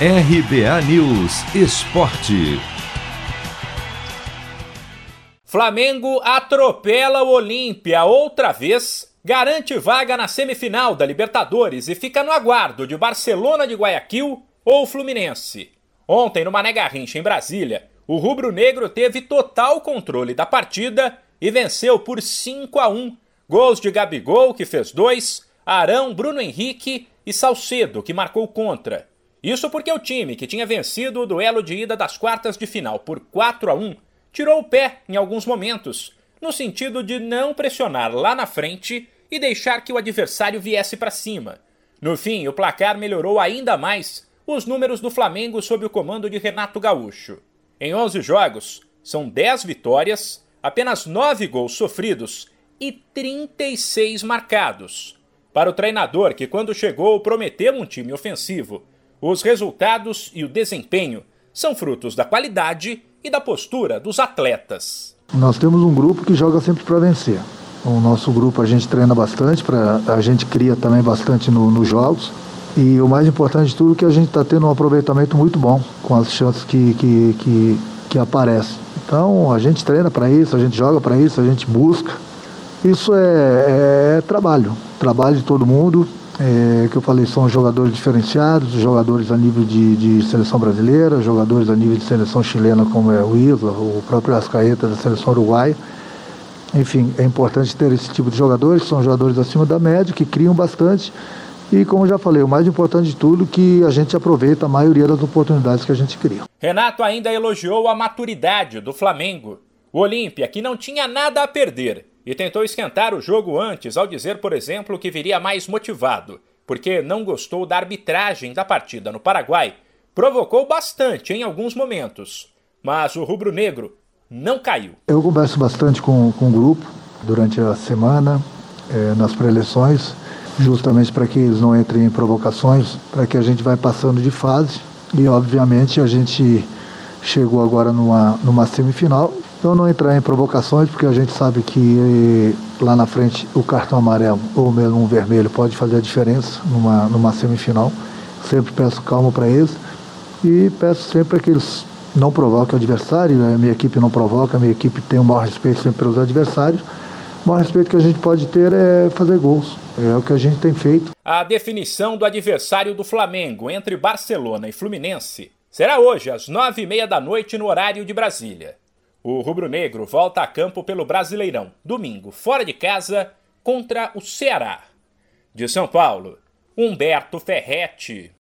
RBA News Esporte. Flamengo atropela o Olímpia outra vez, garante vaga na semifinal da Libertadores e fica no aguardo de Barcelona de Guayaquil ou Fluminense. Ontem, no Mané Garrincha, em Brasília, o rubro-negro teve total controle da partida e venceu por 5 a 1. Gols de Gabigol, que fez dois, Arão, Bruno Henrique e Salcedo, que marcou contra. Isso porque o time, que tinha vencido o duelo de ida das quartas de final por 4 a 1, tirou o pé em alguns momentos, no sentido de não pressionar lá na frente e deixar que o adversário viesse para cima. No fim, o placar melhorou ainda mais os números do Flamengo sob o comando de Renato Gaúcho. Em 11 jogos, são 10 vitórias, apenas 9 gols sofridos e 36 marcados. Para o treinador, que quando chegou prometeu um time ofensivo, os resultados e o desempenho são frutos da qualidade e da postura dos atletas. Nós temos um grupo que joga sempre para vencer. O nosso grupo a gente treina bastante, pra, a gente cria também bastante no, nos jogos. E o mais importante de tudo é que a gente está tendo um aproveitamento muito bom com as chances que, que, que, que aparecem. Então a gente treina para isso, a gente joga para isso, a gente busca. Isso é, é trabalho, trabalho de todo mundo, é, que eu falei, são jogadores diferenciados, jogadores a nível de, de, seleção brasileira, jogadores a nível de seleção chilena, como é o Isla, o próprio Ascaeta da seleção uruguaia. Enfim, é importante ter esse tipo de jogadores, são jogadores acima da média, que criam bastante. E como já falei, o mais importante de tudo que a gente aproveita a maioria das oportunidades que a gente cria. Renato ainda elogiou a maturidade do Flamengo. O Olímpia, que não tinha nada a perder, e tentou esquentar o jogo antes ao dizer, por exemplo, que viria mais motivado, porque não gostou da arbitragem da partida no Paraguai. Provocou bastante em alguns momentos, mas o rubro-negro não caiu. Eu converso bastante com, com o grupo durante a semana, é, nas preleções, justamente para que eles não entrem em provocações, para que a gente vai passando de fase e, obviamente, a gente chegou agora numa, numa semifinal então não entrar em provocações, porque a gente sabe que lá na frente o cartão amarelo ou mesmo um vermelho pode fazer a diferença numa, numa semifinal. Sempre peço calma para eles e peço sempre que eles não provoquem o adversário, a minha equipe não provoca, a minha equipe tem o maior respeito sempre pelos adversários. O maior respeito que a gente pode ter é fazer gols. É o que a gente tem feito. A definição do adversário do Flamengo entre Barcelona e Fluminense será hoje às nove e meia da noite no horário de Brasília. O rubro-negro volta a campo pelo Brasileirão, domingo, fora de casa, contra o Ceará. De São Paulo, Humberto Ferretti.